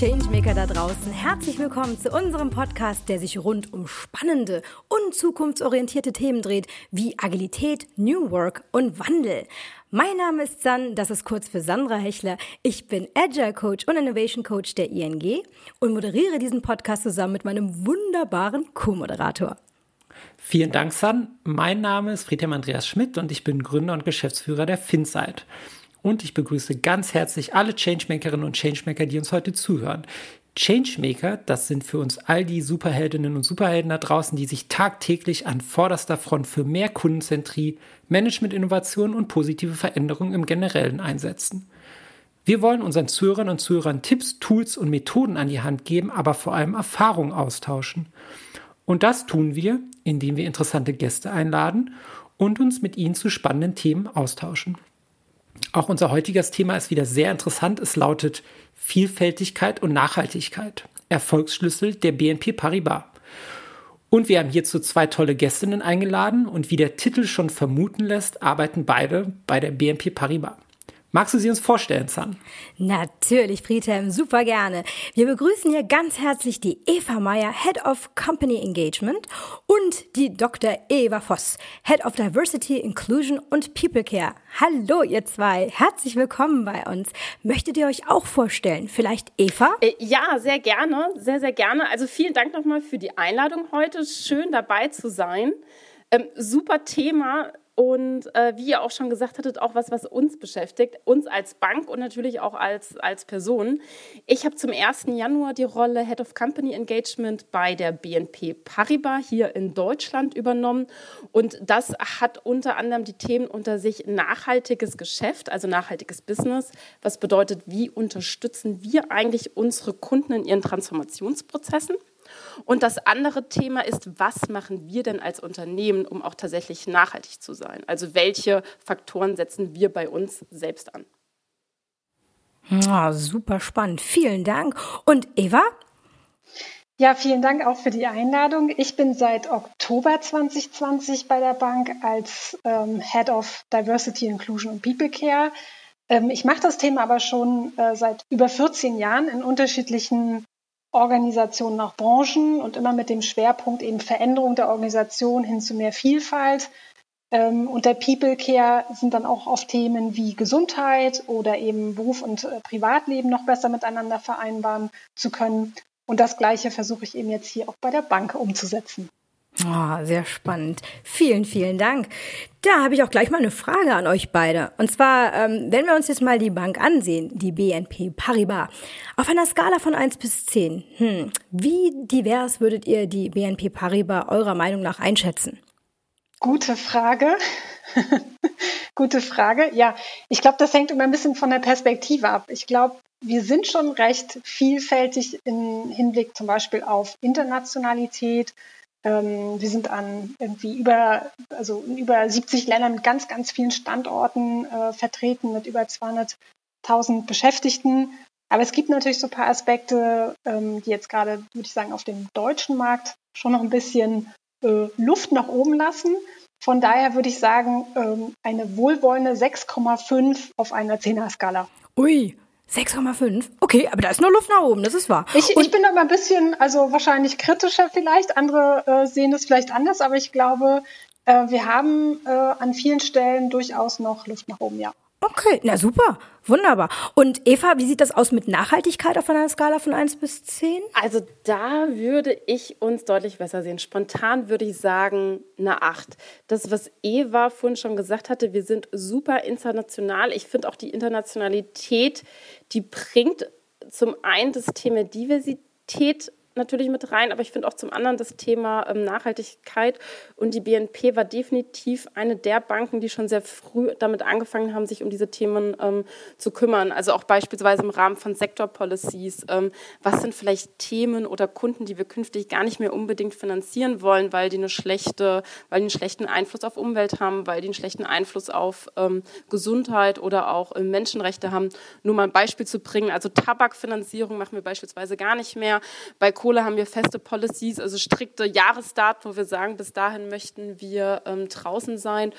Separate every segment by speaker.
Speaker 1: Changemaker da draußen. Herzlich willkommen zu unserem Podcast, der sich rund um spannende und zukunftsorientierte Themen dreht, wie Agilität, New Work und Wandel. Mein Name ist San, das ist kurz für Sandra Hechler. Ich bin Agile Coach und Innovation Coach der ING und moderiere diesen Podcast zusammen mit meinem wunderbaren Co-Moderator.
Speaker 2: Vielen Dank, San. Mein Name ist Friedhelm Andreas Schmidt und ich bin Gründer und Geschäftsführer der Finsight. Und ich begrüße ganz herzlich alle Changemakerinnen und Changemaker, die uns heute zuhören. Changemaker, das sind für uns all die Superheldinnen und Superhelden da draußen, die sich tagtäglich an vorderster Front für mehr Kundenzentrie, Management-Innovation und positive Veränderungen im Generellen einsetzen. Wir wollen unseren Zuhörern und Zuhörern Tipps, Tools und Methoden an die Hand geben, aber vor allem Erfahrungen austauschen. Und das tun wir, indem wir interessante Gäste einladen und uns mit ihnen zu spannenden Themen austauschen. Auch unser heutiges Thema ist wieder sehr interessant. Es lautet Vielfältigkeit und Nachhaltigkeit. Erfolgsschlüssel der BNP Paribas. Und wir haben hierzu zwei tolle Gästinnen eingeladen und wie der Titel schon vermuten lässt, arbeiten beide bei der BNP Paribas. Magst du sie uns vorstellen, San?
Speaker 1: Natürlich, Friedhelm, super gerne. Wir begrüßen hier ganz herzlich die Eva Meyer, Head of Company Engagement und die Dr. Eva Voss, Head of Diversity, Inclusion und People Care. Hallo, ihr zwei. Herzlich willkommen bei uns. Möchtet ihr euch auch vorstellen? Vielleicht Eva?
Speaker 3: Äh, ja, sehr gerne. Sehr, sehr gerne. Also vielen Dank nochmal für die Einladung heute. Schön dabei zu sein. Ähm, super Thema und äh, wie ihr auch schon gesagt hattet, auch was, was uns beschäftigt, uns als Bank und natürlich auch als, als Person. Ich habe zum 1. Januar die Rolle Head of Company Engagement bei der BNP Paribas hier in Deutschland übernommen. Und das hat unter anderem die Themen unter sich nachhaltiges Geschäft, also nachhaltiges Business. Was bedeutet, wie unterstützen wir eigentlich unsere Kunden in ihren Transformationsprozessen? Und das andere Thema ist, was machen wir denn als Unternehmen, um auch tatsächlich nachhaltig zu sein? Also welche Faktoren setzen wir bei uns selbst an?
Speaker 1: Oh, super spannend. Vielen Dank. Und Eva?
Speaker 4: Ja, vielen Dank auch für die Einladung. Ich bin seit Oktober 2020 bei der Bank als ähm, Head of Diversity, Inclusion und People Care. Ähm, ich mache das Thema aber schon äh, seit über 14 Jahren in unterschiedlichen Organisationen nach Branchen und immer mit dem Schwerpunkt eben Veränderung der Organisation hin zu mehr Vielfalt. Ähm, und der People Care sind dann auch oft Themen wie Gesundheit oder eben Beruf und äh, Privatleben noch besser miteinander vereinbaren zu können. Und das Gleiche versuche ich eben jetzt hier auch bei der Bank umzusetzen.
Speaker 1: Oh, sehr spannend. Vielen, vielen Dank. Da habe ich auch gleich mal eine Frage an euch beide. Und zwar, ähm, wenn wir uns jetzt mal die Bank ansehen, die BNP Paribas, auf einer Skala von 1 bis 10, hm, wie divers würdet ihr die BNP Paribas eurer Meinung nach einschätzen?
Speaker 4: Gute Frage. Gute Frage. Ja, ich glaube, das hängt immer ein bisschen von der Perspektive ab. Ich glaube, wir sind schon recht vielfältig im Hinblick zum Beispiel auf Internationalität, ähm, wir sind an irgendwie über, also in über 70 Ländern mit ganz, ganz vielen Standorten äh, vertreten, mit über 200.000 Beschäftigten. Aber es gibt natürlich so ein paar Aspekte, ähm, die jetzt gerade, würde ich sagen, auf dem deutschen Markt schon noch ein bisschen äh, Luft nach oben lassen. Von daher würde ich sagen, ähm, eine wohlwollende 6,5 auf einer 10er-Skala.
Speaker 1: Ui, 6,5? Okay, aber da ist nur Luft nach oben, das ist wahr.
Speaker 4: Ich, ich bin aber ein bisschen, also wahrscheinlich kritischer vielleicht. Andere äh, sehen das vielleicht anders, aber ich glaube, äh, wir haben äh, an vielen Stellen durchaus noch Luft nach oben, ja.
Speaker 1: Okay, na super, wunderbar. Und Eva, wie sieht das aus mit Nachhaltigkeit auf einer Skala von 1 bis 10?
Speaker 3: Also da würde ich uns deutlich besser sehen. Spontan würde ich sagen eine 8. Das, was Eva vorhin schon gesagt hatte, wir sind super international. Ich finde auch die Internationalität, die bringt zum einen das Thema Diversität natürlich mit rein, aber ich finde auch zum anderen das Thema ähm, Nachhaltigkeit. Und die BNP war definitiv eine der Banken, die schon sehr früh damit angefangen haben, sich um diese Themen ähm, zu kümmern. Also auch beispielsweise im Rahmen von Sektorpolicies. Ähm, was sind vielleicht Themen oder Kunden, die wir künftig gar nicht mehr unbedingt finanzieren wollen, weil die eine schlechte, weil die einen schlechten Einfluss auf Umwelt haben, weil die einen schlechten Einfluss auf ähm, Gesundheit oder auch äh, Menschenrechte haben. Nur mal ein Beispiel zu bringen. Also Tabakfinanzierung machen wir beispielsweise gar nicht mehr. Bei Kohle Kohle haben wir feste Policies, also strikte Jahresdaten, wo wir sagen, bis dahin möchten wir ähm, draußen sein.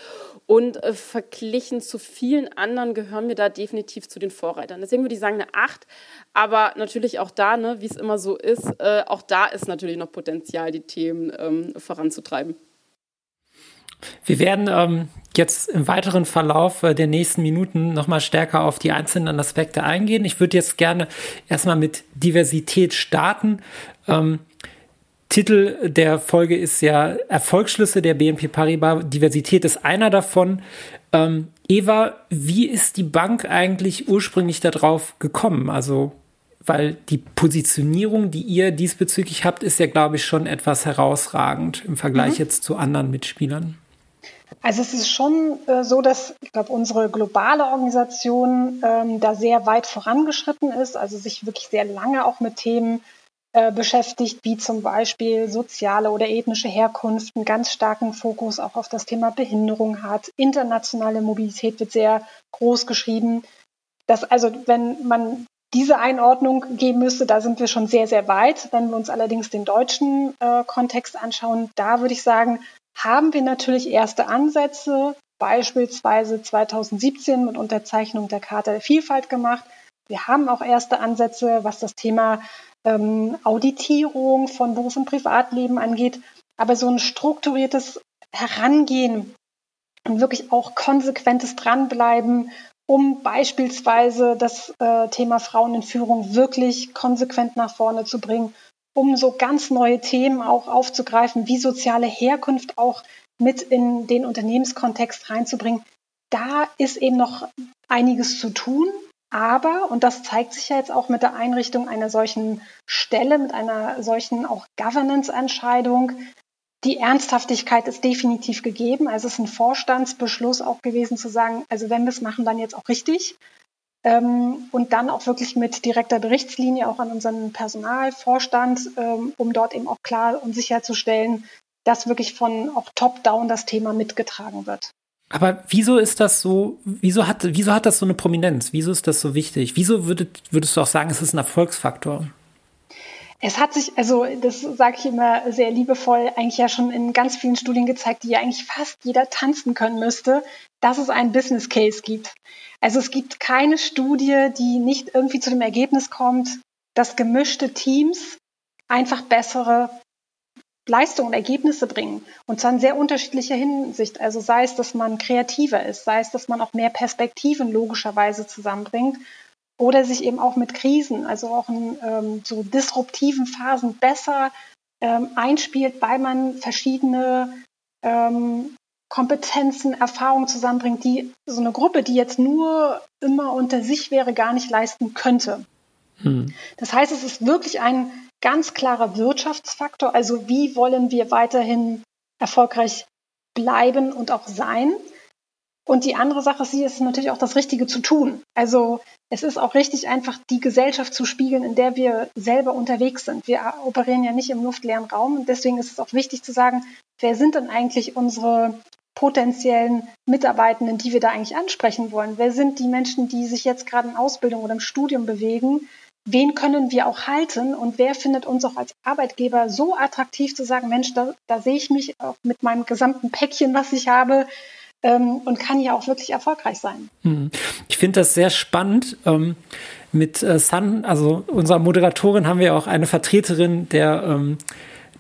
Speaker 3: Und äh, verglichen zu vielen anderen gehören wir da definitiv zu den Vorreitern. Deswegen würde ich sagen eine 8. Aber natürlich auch da, ne, wie es immer so ist, äh, auch da ist natürlich noch Potenzial, die Themen ähm, voranzutreiben.
Speaker 2: Wir werden ähm, jetzt im weiteren Verlauf äh, der nächsten Minuten nochmal stärker auf die einzelnen Aspekte eingehen. Ich würde jetzt gerne erstmal mit Diversität starten. Ähm, Titel der Folge ist ja Erfolgsschlüsse der BNP Paribas. Diversität ist einer davon. Ähm, Eva, wie ist die Bank eigentlich ursprünglich darauf gekommen? Also, weil die Positionierung, die ihr diesbezüglich habt, ist ja, glaube ich, schon etwas herausragend im Vergleich mhm. jetzt zu anderen Mitspielern.
Speaker 4: Also es ist schon äh, so, dass ich glaube, unsere globale Organisation ähm, da sehr weit vorangeschritten ist, also sich wirklich sehr lange auch mit Themen äh, beschäftigt, wie zum Beispiel soziale oder ethnische Herkunft, einen ganz starken Fokus auch auf das Thema Behinderung hat. Internationale Mobilität wird sehr groß geschrieben. Das, also wenn man diese Einordnung geben müsste, da sind wir schon sehr, sehr weit. Wenn wir uns allerdings den deutschen äh, Kontext anschauen, da würde ich sagen, haben wir natürlich erste Ansätze, beispielsweise 2017 mit Unterzeichnung der Charta der Vielfalt gemacht. Wir haben auch erste Ansätze, was das Thema ähm, Auditierung von Beruf und Privatleben angeht. Aber so ein strukturiertes Herangehen und wirklich auch konsequentes Dranbleiben, um beispielsweise das äh, Thema Frauen in Führung wirklich konsequent nach vorne zu bringen um so ganz neue Themen auch aufzugreifen, wie soziale Herkunft auch mit in den Unternehmenskontext reinzubringen. Da ist eben noch einiges zu tun. Aber, und das zeigt sich ja jetzt auch mit der Einrichtung einer solchen Stelle, mit einer solchen auch Governance-Entscheidung, die Ernsthaftigkeit ist definitiv gegeben. Also es ist ein Vorstandsbeschluss auch gewesen zu sagen, also wenn wir es machen, dann jetzt auch richtig ähm, und dann auch wirklich mit direkter Berichtslinie auch an unseren Personalvorstand, ähm, um dort eben auch klar und sicherzustellen, dass wirklich von auch top-down das Thema mitgetragen wird.
Speaker 2: Aber wieso ist das so, wieso hat, wieso hat das so eine Prominenz? Wieso ist das so wichtig? Wieso würdet, würdest du auch sagen, es ist ein Erfolgsfaktor?
Speaker 4: Es hat sich, also das sage ich immer sehr liebevoll, eigentlich ja schon in ganz vielen Studien gezeigt, die ja eigentlich fast jeder tanzen können müsste, dass es einen Business Case gibt. Also es gibt keine Studie, die nicht irgendwie zu dem Ergebnis kommt, dass gemischte Teams einfach bessere Leistungen und Ergebnisse bringen. Und zwar in sehr unterschiedlicher Hinsicht. Also sei es, dass man kreativer ist, sei es, dass man auch mehr Perspektiven logischerweise zusammenbringt oder sich eben auch mit Krisen, also auch in ähm, so disruptiven Phasen besser ähm, einspielt, weil man verschiedene ähm, Kompetenzen, Erfahrungen zusammenbringt, die so eine Gruppe, die jetzt nur immer unter sich wäre, gar nicht leisten könnte. Hm. Das heißt, es ist wirklich ein ganz klarer Wirtschaftsfaktor. Also wie wollen wir weiterhin erfolgreich bleiben und auch sein? Und die andere Sache ist, ist natürlich auch das Richtige zu tun. Also es ist auch richtig, einfach die Gesellschaft zu spiegeln, in der wir selber unterwegs sind. Wir operieren ja nicht im luftleeren Raum und deswegen ist es auch wichtig zu sagen, wer sind denn eigentlich unsere potenziellen Mitarbeitenden, die wir da eigentlich ansprechen wollen? Wer sind die Menschen, die sich jetzt gerade in Ausbildung oder im Studium bewegen? Wen können wir auch halten und wer findet uns auch als Arbeitgeber so attraktiv zu sagen, Mensch, da, da sehe ich mich auch mit meinem gesamten Päckchen, was ich habe, ähm, und kann ja auch wirklich erfolgreich sein.
Speaker 2: Hm. Ich finde das sehr spannend. Ähm, mit äh, Sun, also unserer Moderatorin, haben wir auch eine Vertreterin der, ähm,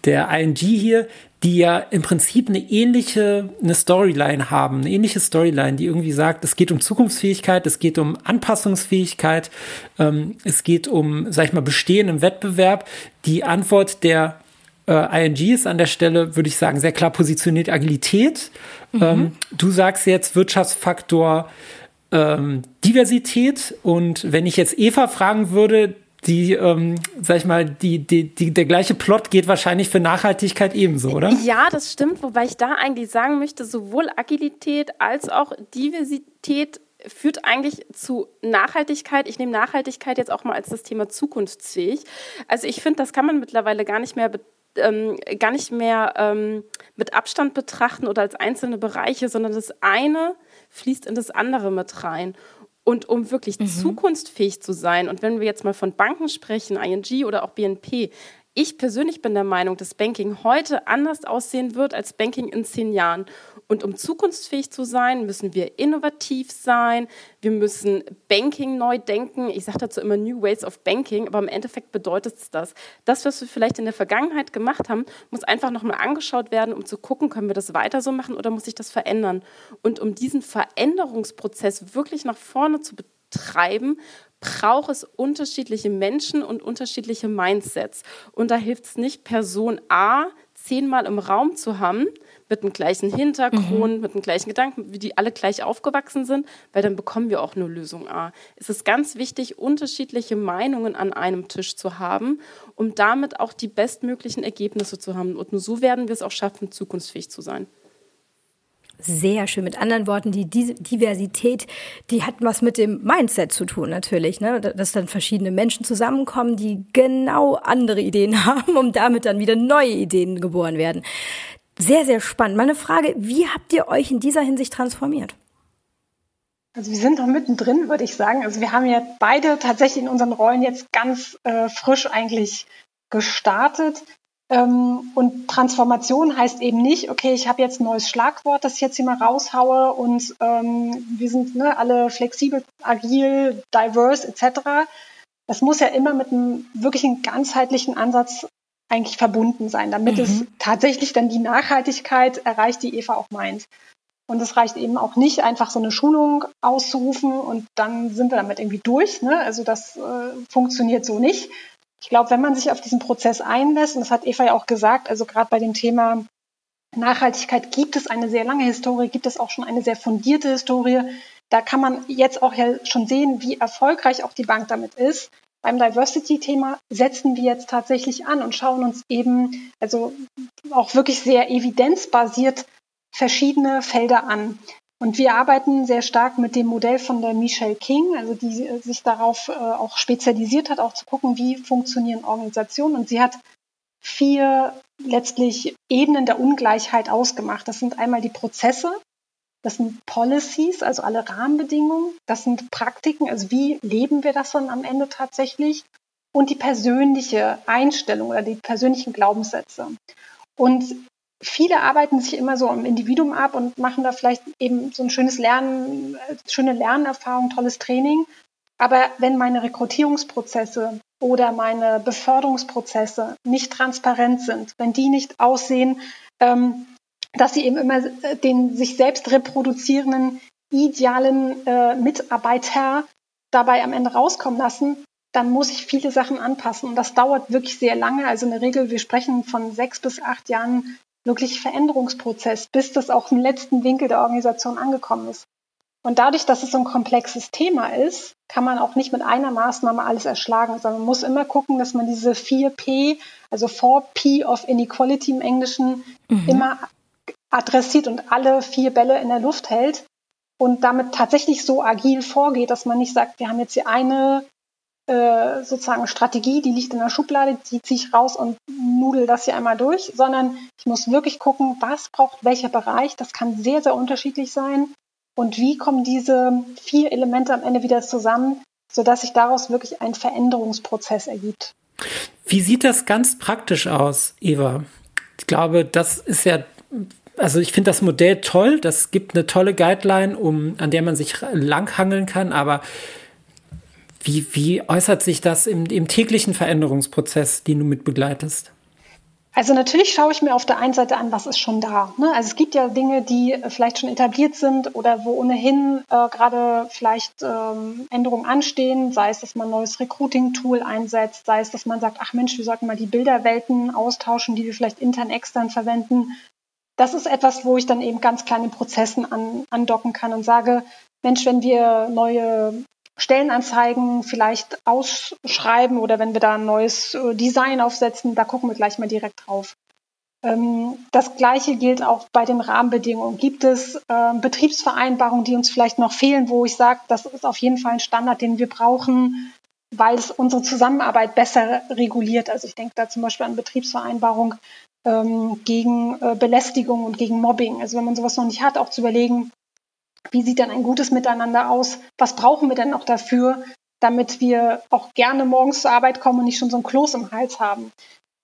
Speaker 2: der ING hier, die ja im Prinzip eine ähnliche eine Storyline haben, eine ähnliche Storyline, die irgendwie sagt, es geht um Zukunftsfähigkeit, es geht um Anpassungsfähigkeit, ähm, es geht um, sag ich mal, Bestehen im Wettbewerb. Die Antwort der äh, ING ist an der Stelle, würde ich sagen, sehr klar positioniert Agilität. Mhm. Ähm, du sagst jetzt Wirtschaftsfaktor ähm, Diversität. Und wenn ich jetzt Eva fragen würde, die, ähm, sag ich mal, die, die, die, der gleiche Plot geht wahrscheinlich für Nachhaltigkeit ebenso, oder?
Speaker 3: Ja, das stimmt, wobei ich da eigentlich sagen möchte, sowohl Agilität als auch Diversität führt eigentlich zu Nachhaltigkeit. Ich nehme Nachhaltigkeit jetzt auch mal als das Thema zukunftsfähig. Also ich finde, das kann man mittlerweile gar nicht mehr ähm, gar nicht mehr ähm, mit Abstand betrachten oder als einzelne Bereiche, sondern das eine fließt in das andere mit rein. Und um wirklich mhm. zukunftsfähig zu sein, und wenn wir jetzt mal von Banken sprechen, ING oder auch BNP, Ich persönlich bin der Meinung, dass Banking heute anders aussehen wird als Banking in zehn Jahren. Und um zukunftsfähig zu sein, müssen wir innovativ sein. Wir müssen Banking neu denken. Ich sage dazu immer New Ways of Banking, aber im Endeffekt bedeutet es das. Das, was wir vielleicht in der Vergangenheit gemacht haben, muss einfach nochmal angeschaut werden, um zu gucken, können wir das weiter so machen oder muss sich das verändern? Und um diesen Veränderungsprozess wirklich nach vorne zu betreiben, braucht es unterschiedliche Menschen und unterschiedliche Mindsets. Und da hilft es nicht, Person A zehnmal im Raum zu haben, mit dem gleichen Hintergrund, mhm. mit dem gleichen Gedanken, wie die alle gleich aufgewachsen sind, weil dann bekommen wir auch nur Lösung A. Es ist ganz wichtig, unterschiedliche Meinungen an einem Tisch zu haben, um damit auch die bestmöglichen Ergebnisse zu haben. Und nur so werden wir es auch schaffen, zukunftsfähig zu sein.
Speaker 1: Sehr schön. Mit anderen Worten, die Diversität, die hat was mit dem Mindset zu tun, natürlich. Ne? Dass dann verschiedene Menschen zusammenkommen, die genau andere Ideen haben, um damit dann wieder neue Ideen geboren werden. Sehr, sehr spannend. Meine Frage, wie habt ihr euch in dieser Hinsicht transformiert?
Speaker 4: Also wir sind noch mittendrin, würde ich sagen. Also wir haben ja beide tatsächlich in unseren Rollen jetzt ganz äh, frisch eigentlich gestartet. Ähm, und Transformation heißt eben nicht, okay, ich habe jetzt ein neues Schlagwort, das ich jetzt hier mal raushaue und ähm, wir sind ne, alle flexibel, agil, diverse etc. Das muss ja immer mit einem wirklichen ganzheitlichen Ansatz eigentlich verbunden sein, damit mhm. es tatsächlich dann die Nachhaltigkeit erreicht, die Eva auch meint. Und es reicht eben auch nicht, einfach so eine Schulung auszurufen und dann sind wir damit irgendwie durch. Ne? Also das äh, funktioniert so nicht, ich glaube, wenn man sich auf diesen Prozess einlässt, und das hat Eva ja auch gesagt, also gerade bei dem Thema Nachhaltigkeit gibt es eine sehr lange Historie, gibt es auch schon eine sehr fundierte Historie. Da kann man jetzt auch ja schon sehen, wie erfolgreich auch die Bank damit ist. Beim Diversity-Thema setzen wir jetzt tatsächlich an und schauen uns eben, also auch wirklich sehr evidenzbasiert verschiedene Felder an. Und wir arbeiten sehr stark mit dem Modell von der Michelle King, also die sich darauf äh, auch spezialisiert hat, auch zu gucken, wie funktionieren Organisationen. Und sie hat vier letztlich Ebenen der Ungleichheit ausgemacht. Das sind einmal die Prozesse, das sind Policies, also alle Rahmenbedingungen, das sind Praktiken, also wie leben wir das dann am Ende tatsächlich und die persönliche Einstellung oder die persönlichen Glaubenssätze. Und viele arbeiten sich immer so am Individuum ab und machen da vielleicht eben so ein schönes Lernen, schöne Lernerfahrung, tolles Training. Aber wenn meine Rekrutierungsprozesse oder meine Beförderungsprozesse nicht transparent sind, wenn die nicht aussehen, ähm, dass sie eben immer den sich selbst reproduzierenden idealen äh, Mitarbeiter dabei am Ende rauskommen lassen, dann muss ich viele Sachen anpassen. Und das dauert wirklich sehr lange. Also in der Regel, wir sprechen von sechs bis acht Jahren wirklich Veränderungsprozess, bis das auch im letzten Winkel der Organisation angekommen ist. Und dadurch, dass es so ein komplexes Thema ist, kann man auch nicht mit einer Maßnahme alles erschlagen, sondern man muss immer gucken, dass man diese 4P, also 4P of Inequality im Englischen, mhm. immer adressiert und alle vier Bälle in der Luft hält und damit tatsächlich so agil vorgeht, dass man nicht sagt, wir haben jetzt hier eine äh, sozusagen Strategie, die liegt in der Schublade, die ziehe ich raus und nudel das hier einmal durch, sondern ich muss wirklich gucken, was braucht welcher Bereich. Das kann sehr, sehr unterschiedlich sein. Und wie kommen diese vier Elemente am Ende wieder zusammen, sodass sich daraus wirklich ein Veränderungsprozess ergibt.
Speaker 2: Wie sieht das ganz praktisch aus, Eva? Ich glaube, das ist ja also ich finde das Modell toll. Das gibt eine tolle Guideline, um, an der man sich langhangeln kann. Aber wie, wie äußert sich das im, im täglichen Veränderungsprozess, den du mit begleitest?
Speaker 4: Also natürlich schaue ich mir auf der einen Seite an, was ist schon da. Ne? Also es gibt ja Dinge, die vielleicht schon etabliert sind oder wo ohnehin äh, gerade vielleicht ähm, Änderungen anstehen, sei es, dass man ein neues Recruiting-Tool einsetzt, sei es, dass man sagt, ach Mensch, wir sollten mal die Bilderwelten austauschen, die wir vielleicht intern, extern verwenden. Das ist etwas, wo ich dann eben ganz kleine Prozessen an, andocken kann und sage, Mensch, wenn wir neue Stellenanzeigen vielleicht ausschreiben oder wenn wir da ein neues äh, Design aufsetzen, da gucken wir gleich mal direkt drauf. Ähm, das Gleiche gilt auch bei den Rahmenbedingungen. Gibt es ähm, Betriebsvereinbarungen, die uns vielleicht noch fehlen, wo ich sage, das ist auf jeden Fall ein Standard, den wir brauchen, weil es unsere Zusammenarbeit besser reguliert. Also ich denke da zum Beispiel an Betriebsvereinbarung ähm, gegen äh, Belästigung und gegen Mobbing. Also wenn man sowas noch nicht hat, auch zu überlegen, wie sieht dann ein gutes Miteinander aus? Was brauchen wir denn noch dafür, damit wir auch gerne morgens zur Arbeit kommen und nicht schon so ein Kloß im Hals haben?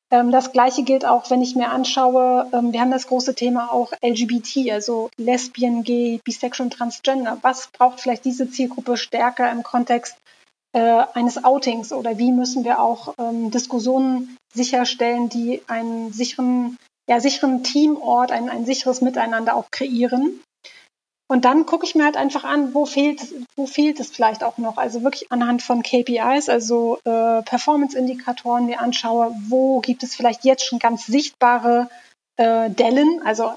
Speaker 4: Ähm, das Gleiche gilt auch, wenn ich mir anschaue, ähm, wir haben das große Thema auch LGBT, also Lesbian, Gay, Bisexual und Transgender. Was braucht vielleicht diese Zielgruppe stärker im Kontext äh, eines Outings oder wie müssen wir auch ähm, Diskussionen sicherstellen, die einen sicheren, ja, sicheren Teamort, ein, ein sicheres Miteinander auch kreieren? Und dann gucke ich mir halt einfach an, wo fehlt, wo fehlt es vielleicht auch noch. Also wirklich anhand von KPIs, also äh, Performance-Indikatoren mir anschaue, wo gibt es vielleicht jetzt schon ganz sichtbare äh, Dellen. Also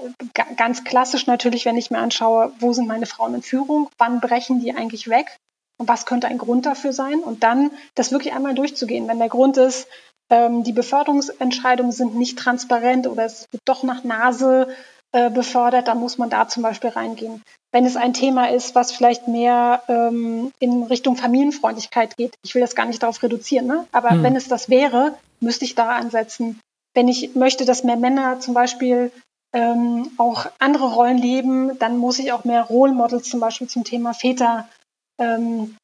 Speaker 4: ganz klassisch natürlich, wenn ich mir anschaue, wo sind meine Frauen in Führung, wann brechen die eigentlich weg und was könnte ein Grund dafür sein. Und dann das wirklich einmal durchzugehen. Wenn der Grund ist, ähm, die Beförderungsentscheidungen sind nicht transparent oder es wird doch nach Nase äh, befördert, dann muss man da zum Beispiel reingehen. Wenn es ein Thema ist, was vielleicht mehr ähm, in Richtung Familienfreundlichkeit geht, ich will das gar nicht darauf reduzieren, ne? aber mhm. wenn es das wäre, müsste ich da ansetzen. Wenn ich möchte, dass mehr Männer zum Beispiel ähm, auch andere Rollen leben, dann muss ich auch mehr Role Models zum Beispiel zum Thema Väter ähm,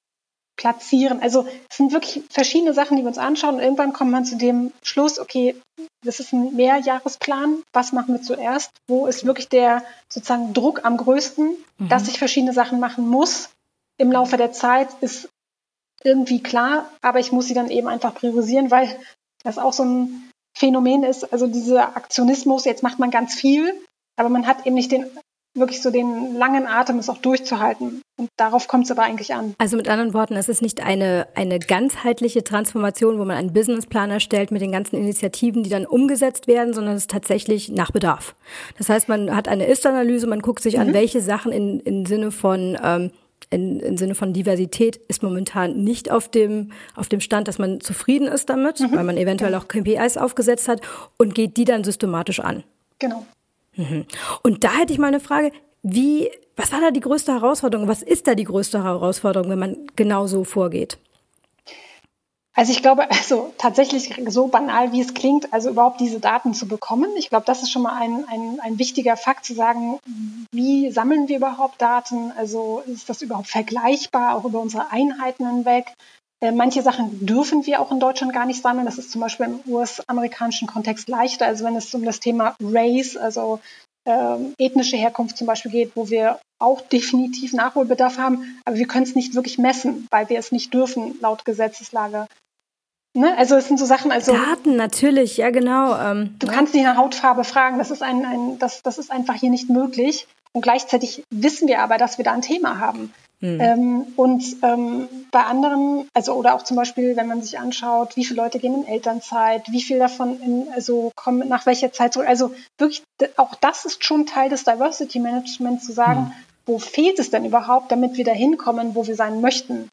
Speaker 4: platzieren. Also es sind wirklich verschiedene Sachen, die wir uns anschauen und irgendwann kommt man zu dem Schluss, okay, das ist ein Mehrjahresplan, was machen wir zuerst? Wo ist wirklich der sozusagen Druck am größten, mhm. dass ich verschiedene Sachen machen muss? Im Laufe der Zeit ist irgendwie klar, aber ich muss sie dann eben einfach priorisieren, weil das auch so ein Phänomen ist, also dieser Aktionismus, jetzt macht man ganz viel, aber man hat eben nicht den wirklich so den langen Atem, es auch durchzuhalten. Und darauf kommt es aber eigentlich an.
Speaker 1: Also mit anderen Worten, es ist nicht eine, eine ganzheitliche Transformation, wo man einen Businessplan erstellt mit den ganzen Initiativen, die dann umgesetzt werden, sondern es ist tatsächlich nach Bedarf. Das heißt, man hat eine Ist-Analyse, man guckt sich mhm. an, welche Sachen in, in Sinne von ähm, in, im Sinne von Diversität ist momentan nicht auf dem, auf dem Stand, dass man zufrieden ist damit, mhm. weil man eventuell auch KPIs aufgesetzt hat und geht die dann systematisch an.
Speaker 4: Genau.
Speaker 1: Mhm. Und da hätte ich mal eine Frage, wie, was war da die größte Herausforderung? Was ist da die größte Herausforderung, wenn man genau so vorgeht?
Speaker 4: Also ich glaube, also tatsächlich so banal, wie es klingt, also überhaupt diese Daten zu bekommen. Ich glaube, das ist schon mal ein, ein, ein wichtiger Fakt zu sagen, wie sammeln wir überhaupt Daten? Also ist das überhaupt vergleichbar, auch über unsere Einheiten hinweg? Äh, manche Sachen dürfen wir auch in Deutschland gar nicht sammeln. Das ist zum Beispiel im US-amerikanischen Kontext leichter. Also wenn es um das Thema Race, also ähm, ethnische Herkunft zum Beispiel geht, wo wir auch definitiv Nachholbedarf haben, aber wir können es nicht wirklich messen, weil wir es nicht dürfen laut Gesetzeslage. Ne? Also es sind so Sachen, also
Speaker 1: Daten natürlich, ja genau. Ähm,
Speaker 4: du ja. kannst nicht nach Hautfarbe fragen, das ist ein, ein das, das ist einfach hier nicht möglich. Und gleichzeitig wissen wir aber, dass wir da ein Thema haben. Mhm. Ähm, und ähm, bei anderen, also oder auch zum Beispiel, wenn man sich anschaut, wie viele Leute gehen in Elternzeit, wie viel davon in, also kommen nach welcher Zeit zurück. Also wirklich, auch das ist schon Teil des Diversity Management zu sagen, mhm. wo fehlt es denn überhaupt, damit wir da hinkommen, wo wir sein möchten.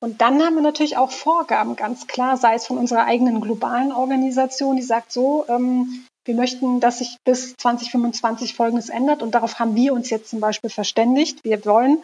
Speaker 4: Und dann haben wir natürlich auch Vorgaben, ganz klar, sei es von unserer eigenen globalen Organisation, die sagt so, ähm, wir möchten, dass sich bis 2025 Folgendes ändert und darauf haben wir uns jetzt zum Beispiel verständigt. Wir wollen,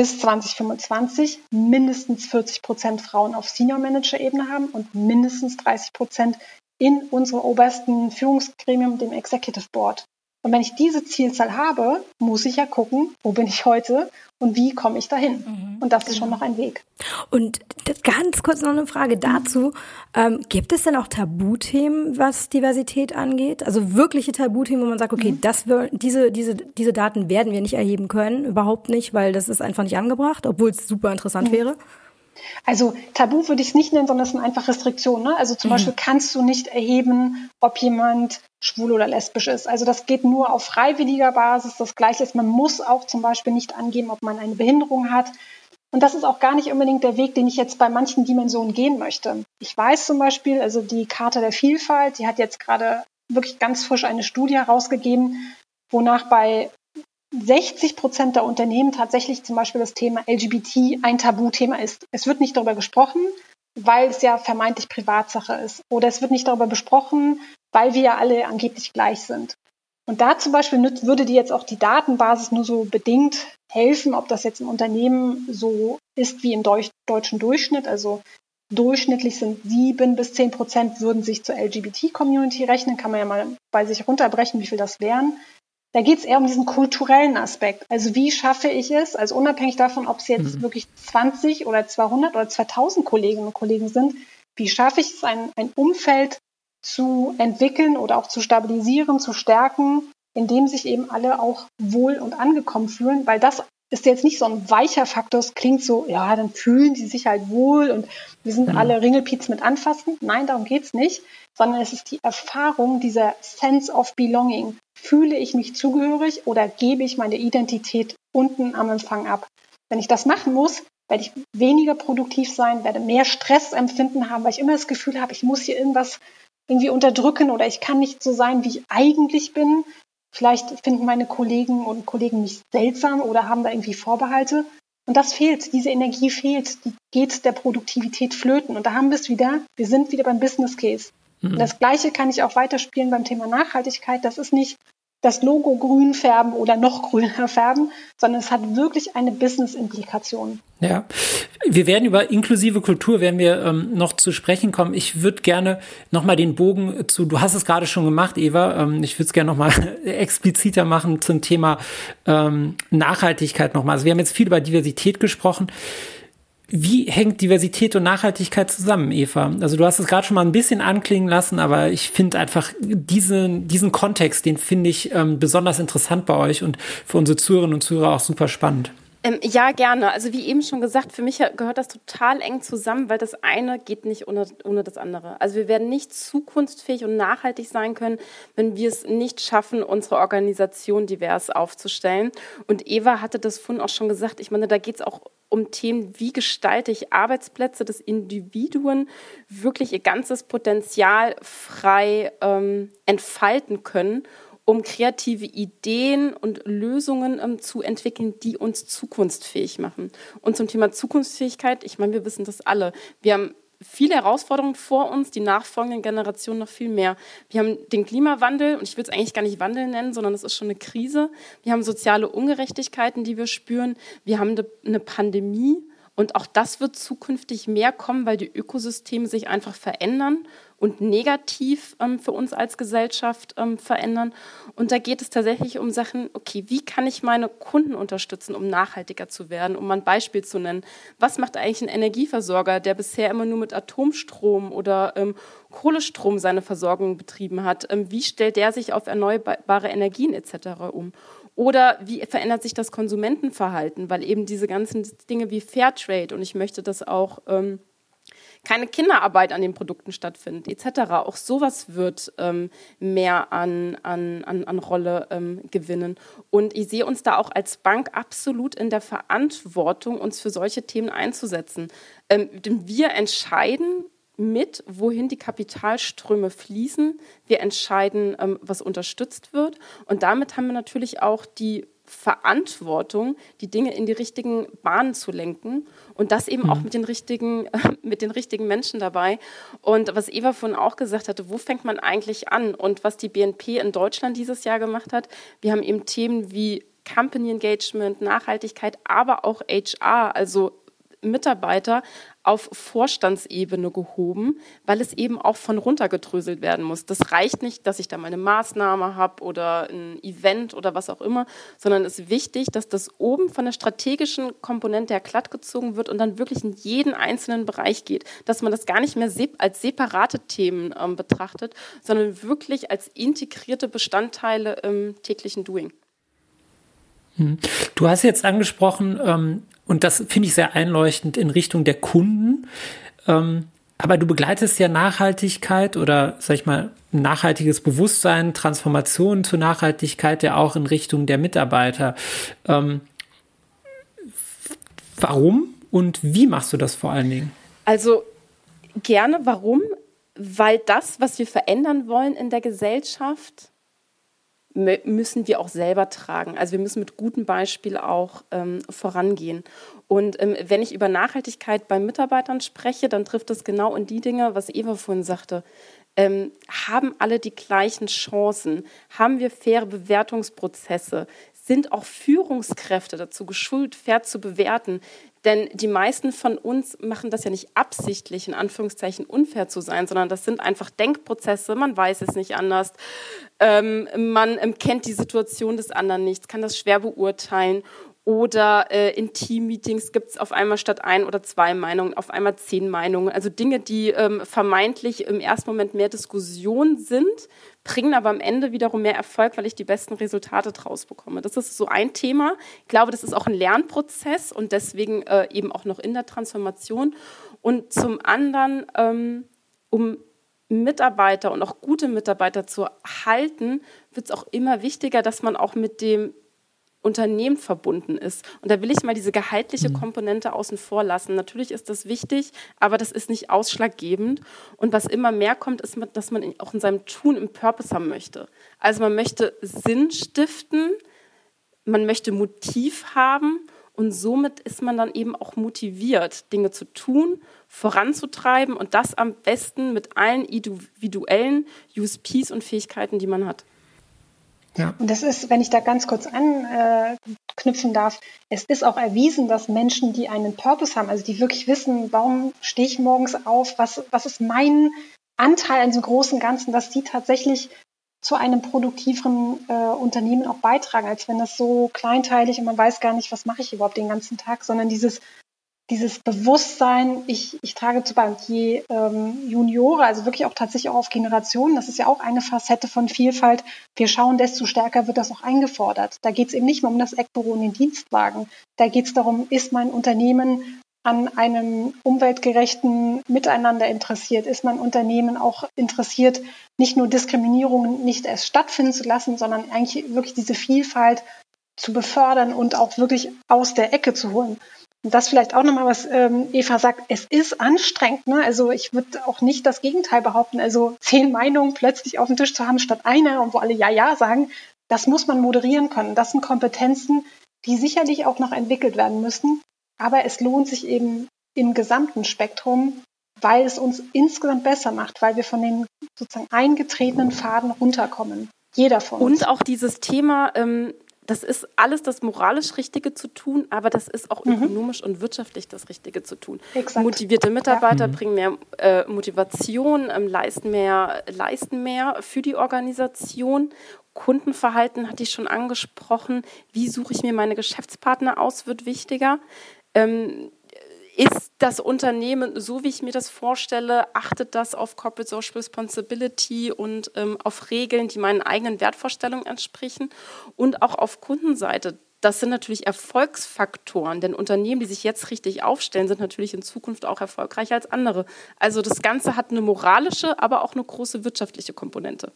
Speaker 4: bis 2025 mindestens 40 Prozent Frauen auf Senior-Manager-Ebene haben und mindestens 30 Prozent in unserem obersten Führungsgremium, dem Executive Board. Und wenn ich diese Zielzahl habe, muss ich ja gucken, wo bin ich heute und wie komme ich dahin. Mhm, und das ist schon noch ein Weg.
Speaker 1: Und ganz kurz noch eine Frage dazu. Ähm, gibt es denn auch Tabuthemen, was Diversität angeht? Also wirkliche Tabuthemen, wo man sagt, okay, mhm. das, diese, diese, diese Daten werden wir nicht erheben können, überhaupt nicht, weil das ist einfach nicht angebracht, obwohl es super interessant mhm. wäre.
Speaker 4: Also Tabu würde ich es nicht nennen, sondern es sind einfach Restriktionen. Ne? Also zum mhm. Beispiel kannst du nicht erheben, ob jemand schwul oder lesbisch ist. Also das geht nur auf freiwilliger Basis. Das Gleiche ist, man muss auch zum Beispiel nicht angeben, ob man eine Behinderung hat. Und das ist auch gar nicht unbedingt der Weg, den ich jetzt bei manchen Dimensionen gehen möchte. Ich weiß zum Beispiel, also die Charta der Vielfalt, die hat jetzt gerade wirklich ganz frisch eine Studie herausgegeben, wonach bei 60 Prozent der Unternehmen tatsächlich zum Beispiel das Thema LGBT ein Tabuthema ist. Es wird nicht darüber gesprochen, weil es ja vermeintlich Privatsache ist. Oder es wird nicht darüber besprochen, weil wir ja alle angeblich gleich sind. Und da zum Beispiel würde dir jetzt auch die Datenbasis nur so bedingt helfen, ob das jetzt im Unternehmen so ist wie im deutschen Durchschnitt. Also durchschnittlich sind sieben bis zehn Prozent würden sich zur LGBT-Community rechnen. Kann man ja mal bei sich runterbrechen, wie viel das wären. Da geht es eher um diesen kulturellen Aspekt. Also wie schaffe ich es, also unabhängig davon, ob es jetzt mhm. wirklich 20 oder 200 oder 2000 Kolleginnen und Kollegen sind, wie schaffe ich es, ein, ein Umfeld zu entwickeln oder auch zu stabilisieren, zu stärken, indem sich eben alle auch wohl und angekommen fühlen, weil das ist jetzt nicht so ein weicher Faktor, es klingt so, ja, dann fühlen die sich halt wohl und wir sind mhm. alle Ringelpiez mit anfassen. Nein, darum geht's nicht, sondern es ist die Erfahrung dieser Sense of Belonging. Fühle ich mich zugehörig oder gebe ich meine Identität unten am Empfang ab? Wenn ich das machen muss, werde ich weniger produktiv sein, werde mehr Stress empfinden haben, weil ich immer das Gefühl habe, ich muss hier irgendwas irgendwie unterdrücken oder ich kann nicht so sein, wie ich eigentlich bin. Vielleicht finden meine Kollegen und Kollegen mich seltsam oder haben da irgendwie Vorbehalte. Und das fehlt, diese Energie fehlt, die geht der Produktivität flöten. Und da haben wir es wieder, wir sind wieder beim Business Case. Mhm. Und das Gleiche kann ich auch weiterspielen beim Thema Nachhaltigkeit. Das ist nicht das Logo grün färben oder noch grüner färben, sondern es hat wirklich eine Business-Implikation.
Speaker 2: Ja, wir werden über inklusive Kultur werden wir ähm, noch zu sprechen kommen. Ich würde gerne nochmal den Bogen zu, du hast es gerade schon gemacht, Eva, ähm, ich würde es gerne nochmal expliziter machen zum Thema ähm, Nachhaltigkeit nochmal. Also wir haben jetzt viel über Diversität gesprochen. Wie hängt Diversität und Nachhaltigkeit zusammen, Eva? Also du hast es gerade schon mal ein bisschen anklingen lassen, aber ich finde einfach diesen, diesen Kontext, den finde ich ähm, besonders interessant bei euch und für unsere Zuhörerinnen und Zuhörer auch super spannend.
Speaker 3: Ähm, ja, gerne. Also wie eben schon gesagt, für mich gehört das total eng zusammen, weil das eine geht nicht ohne, ohne das andere. Also wir werden nicht zukunftsfähig und nachhaltig sein können, wenn wir es nicht schaffen, unsere Organisation divers aufzustellen. Und Eva hatte das vorhin auch schon gesagt. Ich meine, da geht es auch um Themen, wie gestalte ich Arbeitsplätze, dass Individuen wirklich ihr ganzes Potenzial frei ähm, entfalten können um kreative Ideen und Lösungen ähm, zu entwickeln, die uns zukunftsfähig machen. Und zum Thema Zukunftsfähigkeit, ich meine, wir wissen das alle. Wir haben viele Herausforderungen vor uns, die nachfolgenden Generationen noch viel mehr. Wir haben den Klimawandel, und ich will es eigentlich gar nicht Wandel nennen, sondern es ist schon eine Krise. Wir haben soziale Ungerechtigkeiten, die wir spüren. Wir haben eine Pandemie. Und auch das wird zukünftig mehr kommen, weil die Ökosysteme sich einfach verändern und negativ ähm, für uns als Gesellschaft ähm, verändern. Und da geht es tatsächlich um Sachen, okay, wie kann ich meine Kunden unterstützen, um nachhaltiger zu werden? Um mal ein Beispiel zu nennen. Was macht eigentlich ein Energieversorger, der bisher immer nur mit Atomstrom oder ähm, Kohlestrom seine Versorgung betrieben hat? Ähm, wie stellt der sich auf erneuerbare Energien etc. um? Oder wie verändert sich das Konsumentenverhalten? Weil eben diese ganzen Dinge wie Fairtrade und ich möchte das auch ähm, keine Kinderarbeit an den Produkten stattfindet, etc. Auch sowas wird ähm, mehr an, an, an, an Rolle ähm, gewinnen. Und ich sehe uns da auch als Bank absolut in der Verantwortung, uns für solche Themen einzusetzen. Ähm, wir entscheiden mit, wohin die Kapitalströme fließen. Wir entscheiden, ähm, was unterstützt wird. Und damit haben wir natürlich auch die Verantwortung, die Dinge in die richtigen Bahnen zu lenken und das eben mhm. auch mit den richtigen, mit den richtigen Menschen dabei. Und was Eva vorhin auch gesagt hatte, wo fängt man eigentlich an? Und was die BNP in Deutschland dieses Jahr gemacht hat, wir haben eben Themen wie Company Engagement, Nachhaltigkeit, aber auch HR, also Mitarbeiter auf Vorstandsebene gehoben, weil es eben auch von runtergedröselt werden muss. Das reicht nicht, dass ich da meine Maßnahme habe oder ein Event oder was auch immer, sondern es ist wichtig, dass das oben von der strategischen Komponente her glatt gezogen wird und dann wirklich in jeden einzelnen Bereich geht, dass man das gar nicht mehr als separate Themen ähm, betrachtet, sondern wirklich als integrierte Bestandteile im täglichen Doing.
Speaker 2: Hm. Du hast jetzt angesprochen, ähm, und das finde ich sehr einleuchtend in Richtung der Kunden. Ähm, aber du begleitest ja Nachhaltigkeit oder, sag ich mal, nachhaltiges Bewusstsein, Transformation zur Nachhaltigkeit ja auch in Richtung der Mitarbeiter. Ähm, warum und wie machst du das vor allen Dingen?
Speaker 3: Also gerne, warum? Weil das, was wir verändern wollen in der Gesellschaft, müssen wir auch selber tragen. Also wir müssen mit gutem Beispiel auch ähm, vorangehen. Und ähm, wenn ich über Nachhaltigkeit bei Mitarbeitern spreche, dann trifft es genau in die Dinge, was Eva vorhin sagte. Ähm, haben alle die gleichen Chancen? Haben wir faire Bewertungsprozesse? Sind auch Führungskräfte dazu geschult, fair zu bewerten? Denn die meisten von uns machen das ja nicht absichtlich, in Anführungszeichen unfair zu sein, sondern das sind einfach Denkprozesse, man weiß es nicht anders, ähm, man kennt die Situation des anderen nicht, kann das schwer beurteilen Oder äh, in Team-Meetings gibt es auf einmal statt ein oder zwei Meinungen auf einmal zehn Meinungen. Also Dinge, die ähm, vermeintlich im ersten Moment mehr Diskussion sind, bringen aber am Ende wiederum mehr Erfolg, weil ich die besten Resultate draus bekomme. Das ist so ein Thema. Ich glaube, das ist auch ein Lernprozess und deswegen äh, eben auch noch in der Transformation. Und zum anderen, ähm, um Mitarbeiter und auch gute Mitarbeiter zu halten, wird es auch immer wichtiger, dass man auch mit dem Unternehmen verbunden ist. Und da will ich mal diese gehaltliche mhm. Komponente außen vor lassen. Natürlich ist das wichtig, aber das ist nicht ausschlaggebend. Und was immer mehr kommt, ist, dass man auch in seinem Tun im Purpose haben möchte. Also man möchte Sinn stiften, man möchte Motiv haben und somit ist man dann eben auch motiviert, Dinge zu tun, voranzutreiben und das am besten mit allen individuellen USPs und Fähigkeiten, die man hat.
Speaker 4: Ja. Und das ist, wenn ich da ganz kurz anknüpfen darf, es ist auch erwiesen, dass Menschen, die einen Purpose haben, also die wirklich wissen, warum stehe ich morgens auf, was, was ist mein Anteil an diesem großen Ganzen, dass die tatsächlich zu einem produktiveren äh, Unternehmen auch beitragen, als wenn das so kleinteilig und man weiß gar nicht, was mache ich überhaupt den ganzen Tag, sondern dieses dieses Bewusstsein, ich, ich trage zu bei. Je ähm, Juniore, also wirklich auch tatsächlich auch auf Generationen, das ist ja auch eine Facette von Vielfalt, wir schauen, desto stärker wird das auch eingefordert. Da geht es eben nicht mehr um das Eckbüro und den Dienstwagen. Da geht es darum, ist mein Unternehmen an einem umweltgerechten Miteinander interessiert? Ist mein Unternehmen auch interessiert, nicht nur Diskriminierungen nicht erst stattfinden zu lassen, sondern eigentlich wirklich diese Vielfalt zu befördern und auch wirklich aus der Ecke zu holen? Und das vielleicht auch nochmal, was ähm, Eva sagt, es ist anstrengend. Ne? Also ich würde auch nicht das Gegenteil behaupten. Also zehn Meinungen plötzlich auf dem Tisch zu haben statt einer und wo alle Ja, Ja sagen, das muss man moderieren können. Das sind Kompetenzen, die sicherlich auch noch entwickelt werden müssen. Aber es lohnt sich eben im gesamten Spektrum, weil es uns insgesamt besser macht, weil wir von den sozusagen eingetretenen Faden runterkommen. Jeder von
Speaker 3: uns. Und auch dieses Thema, ähm, das ist alles das moralisch Richtige zu tun, aber das ist auch mhm. ökonomisch und wirtschaftlich das Richtige zu tun. Exakt. Motivierte Mitarbeiter ja. Mhm. bringen mehr äh, Motivation, ähm, leisten, mehr, leisten mehr für die Organisation. Kundenverhalten hatte ich schon angesprochen. Wie suche ich mir meine Geschäftspartner aus, wird wichtiger. Ähm, ist das Unternehmen, so wie ich mir das vorstelle, achtet das auf Corporate Social Responsibility und ähm, auf Regeln, die meinen eigenen Wertvorstellungen entsprechen und auch auf Kundenseite. Das sind natürlich Erfolgsfaktoren, denn Unternehmen, die sich jetzt richtig aufstellen, sind natürlich in Zukunft auch erfolgreicher als andere. Also das Ganze hat eine moralische, aber auch eine große wirtschaftliche Komponente.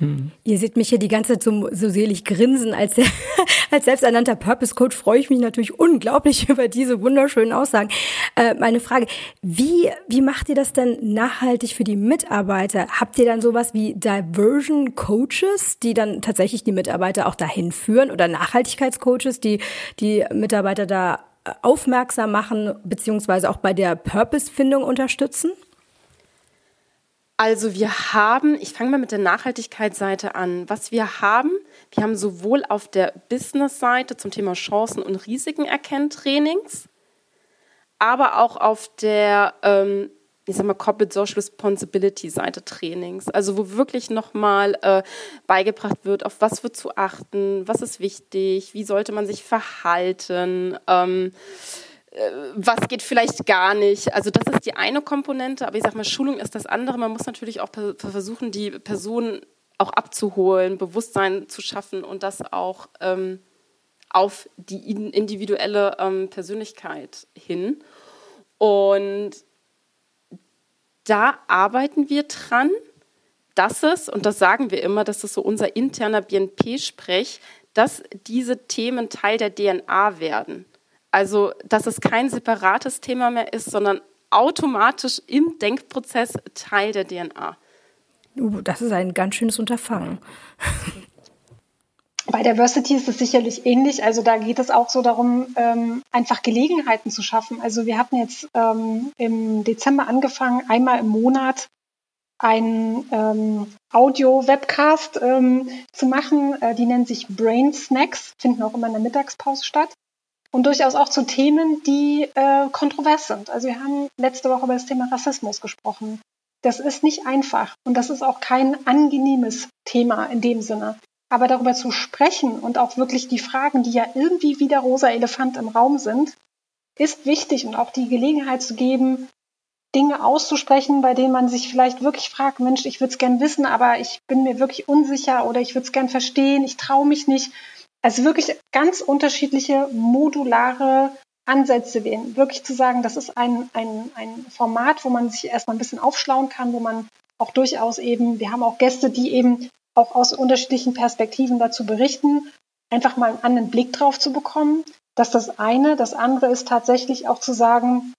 Speaker 1: Hm. Ihr seht mich hier die ganze Zeit so, so selig grinsen. Als, als selbsternannter Purpose Coach freue ich mich natürlich unglaublich über diese wunderschönen Aussagen. Äh, meine Frage, wie, wie macht ihr das denn nachhaltig für die Mitarbeiter? Habt ihr dann sowas wie Diversion Coaches, die dann tatsächlich die Mitarbeiter auch dahin führen oder Nachhaltigkeitscoaches, die die Mitarbeiter da aufmerksam machen, beziehungsweise auch bei der Purpose-Findung unterstützen?
Speaker 3: Also wir haben, ich fange mal mit der Nachhaltigkeitsseite an. Was wir haben, wir haben sowohl auf der Business-Seite zum Thema Chancen und Risiken erkennen Trainings, aber auch auf der, ähm, ich sag mal, Corporate Social Responsibility Seite Trainings. Also wo wirklich nochmal äh, beigebracht wird, auf was wird zu achten, was ist wichtig, wie sollte man sich verhalten. Ähm, äh, was geht vielleicht gar nicht. Also das ist die eine Komponente, aber ich sage mal, Schulung ist das andere. Man muss natürlich auch versuchen, die Personen auch abzuholen, Bewusstsein zu schaffen und das auch ähm, auf die individuelle ähm, Persönlichkeit hin. Und da arbeiten wir dran, dass es, und das sagen wir immer, das ist so unser interner BNP-Sprech, dass diese Themen Teil der DNA werden. Also, dass es kein separates Thema mehr ist, sondern automatisch im Denkprozess Teil der DNA.
Speaker 1: Uh, das ist ein ganz schönes Unterfangen.
Speaker 4: Bei Diversity ist es sicherlich ähnlich. Also da geht es auch so darum, ähm, einfach Gelegenheiten zu schaffen. Also wir hatten jetzt ähm, im Dezember angefangen, einmal im Monat einen ähm, Audio-Webcast ähm, zu machen. Äh, die nennen sich Brain Snacks, finden auch immer in der Mittagspause statt und durchaus auch zu Themen, die äh, kontrovers sind. Also wir haben letzte Woche über das Thema Rassismus gesprochen. Das ist nicht einfach und das ist auch kein angenehmes Thema in dem Sinne. Aber darüber zu sprechen und auch wirklich die Fragen, die ja irgendwie wie der rosa Elefant im Raum sind, ist wichtig und auch die Gelegenheit zu geben, Dinge auszusprechen, bei denen man sich vielleicht wirklich fragt, Mensch, ich würde es gern wissen, aber ich bin mir wirklich unsicher oder ich würde es gern verstehen, ich traue mich nicht. Also wirklich ganz unterschiedliche modulare Ansätze wählen. Wirklich zu sagen, das ist ein, ein, ein Format, wo man sich erstmal ein bisschen aufschlauen kann, wo man auch durchaus eben, wir haben auch Gäste, die eben auch aus unterschiedlichen Perspektiven dazu berichten, einfach mal einen anderen Blick drauf zu bekommen. Das ist das eine. Das andere ist tatsächlich auch zu sagen,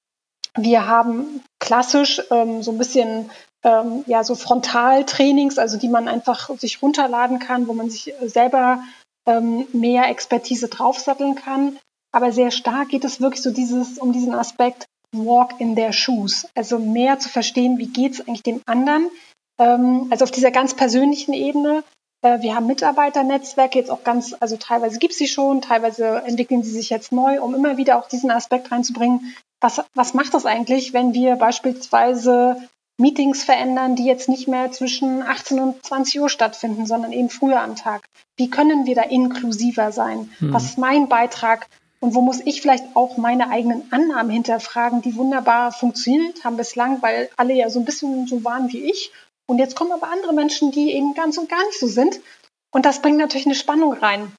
Speaker 4: wir haben klassisch ähm, so ein bisschen ähm, ja so Frontaltrainings, also die man einfach sich runterladen kann, wo man sich selber ähm, mehr Expertise draufsatteln kann. Aber sehr stark geht es wirklich so dieses um diesen Aspekt Walk in their shoes, also mehr zu verstehen, wie geht es eigentlich dem anderen, ähm, also auf dieser ganz persönlichen Ebene. Äh, wir haben Mitarbeiternetzwerke jetzt auch ganz, also teilweise gibt es sie schon, teilweise entwickeln sie sich jetzt neu, um immer wieder auch diesen Aspekt reinzubringen, was, was macht das eigentlich, wenn wir beispielsweise Meetings verändern, die jetzt nicht mehr zwischen 18 und 20 Uhr stattfinden, sondern eben früher am Tag? Wie können wir da inklusiver sein? Hm. Was ist mein Beitrag? Und wo muss ich vielleicht auch meine eigenen Annahmen hinterfragen, die wunderbar funktioniert haben bislang, weil alle ja so ein bisschen so waren wie ich. Und jetzt kommen aber andere Menschen, die eben ganz und gar nicht so sind. Und das bringt natürlich eine Spannung rein.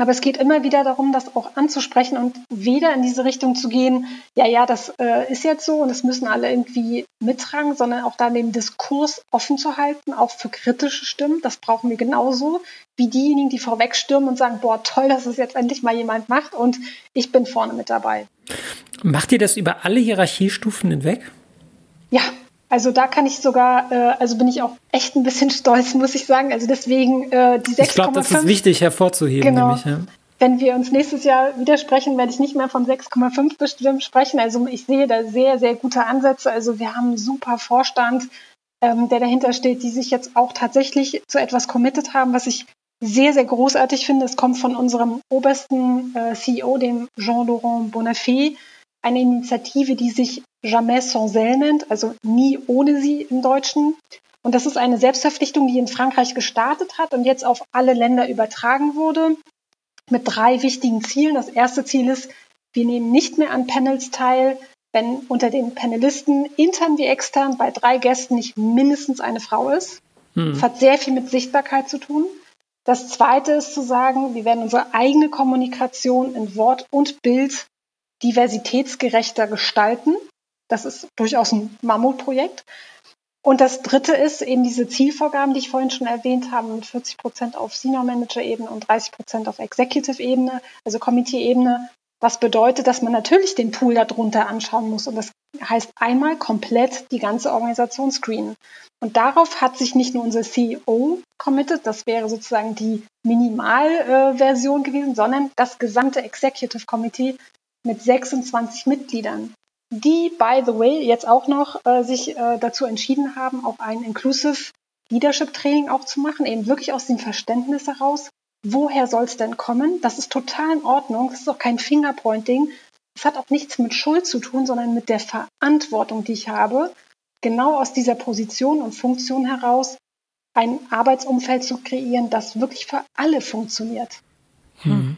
Speaker 4: Aber es geht immer wieder darum, das auch anzusprechen und weder in diese Richtung zu gehen, ja, ja, das äh, ist jetzt so und es müssen alle irgendwie mittragen, sondern auch dann den Diskurs offen zu halten, auch für kritische Stimmen. Das brauchen wir genauso wie diejenigen, die vorwegstürmen und sagen, boah, toll, dass es jetzt endlich mal jemand macht und ich bin vorne mit dabei.
Speaker 2: Macht ihr das über alle Hierarchiestufen hinweg?
Speaker 4: Ja, also da kann ich sogar, äh, also bin ich auch echt ein bisschen stolz, muss ich sagen. Also deswegen äh, die 6,5.
Speaker 2: Ich glaube, das ist wichtig hervorzuheben. Genau. Nämlich, ja.
Speaker 4: Wenn wir uns nächstes Jahr widersprechen, werde ich nicht mehr von 6,5 bestimmt sprechen. Also ich sehe da sehr, sehr gute Ansätze. Also wir haben einen super Vorstand, ähm, der dahinter steht, die sich jetzt auch tatsächlich zu etwas committed haben, was ich sehr, sehr großartig finde. Es kommt von unserem obersten äh, CEO, dem Jean-Laurent Bonafé, eine Initiative, die sich Jamais sans elle nennt, also nie ohne sie im Deutschen. Und das ist eine Selbstverpflichtung, die in Frankreich gestartet hat und jetzt auf alle Länder übertragen wurde, mit drei wichtigen Zielen. Das erste Ziel ist, wir nehmen nicht mehr an Panels teil, wenn unter den Panelisten intern wie extern bei drei Gästen nicht mindestens eine Frau ist. Hm. Das hat sehr viel mit Sichtbarkeit zu tun. Das zweite ist zu sagen, wir werden unsere eigene Kommunikation in Wort und Bild diversitätsgerechter gestalten. Das ist durchaus ein Mammutprojekt. Und das dritte ist eben diese Zielvorgaben, die ich vorhin schon erwähnt habe, mit 40 Prozent auf Senior Manager Ebene und 30 Prozent auf Executive Ebene, also Komitee Ebene. Was bedeutet, dass man natürlich den Pool darunter anschauen muss. Und das heißt einmal komplett die ganze Organisation screenen. Und darauf hat sich nicht nur unser CEO committed, das wäre sozusagen die Minimalversion äh, gewesen, sondern das gesamte Executive Committee mit 26 Mitgliedern, die, by the way, jetzt auch noch äh, sich äh, dazu entschieden haben, auch ein Inclusive Leadership Training auch zu machen, eben wirklich aus dem Verständnis heraus, woher soll es denn kommen? Das ist total in Ordnung, das ist auch kein Fingerpointing. Es hat auch nichts mit Schuld zu tun, sondern mit der Verantwortung, die ich habe, genau aus dieser Position und Funktion heraus ein Arbeitsumfeld zu kreieren, das wirklich für alle funktioniert.
Speaker 2: Hm.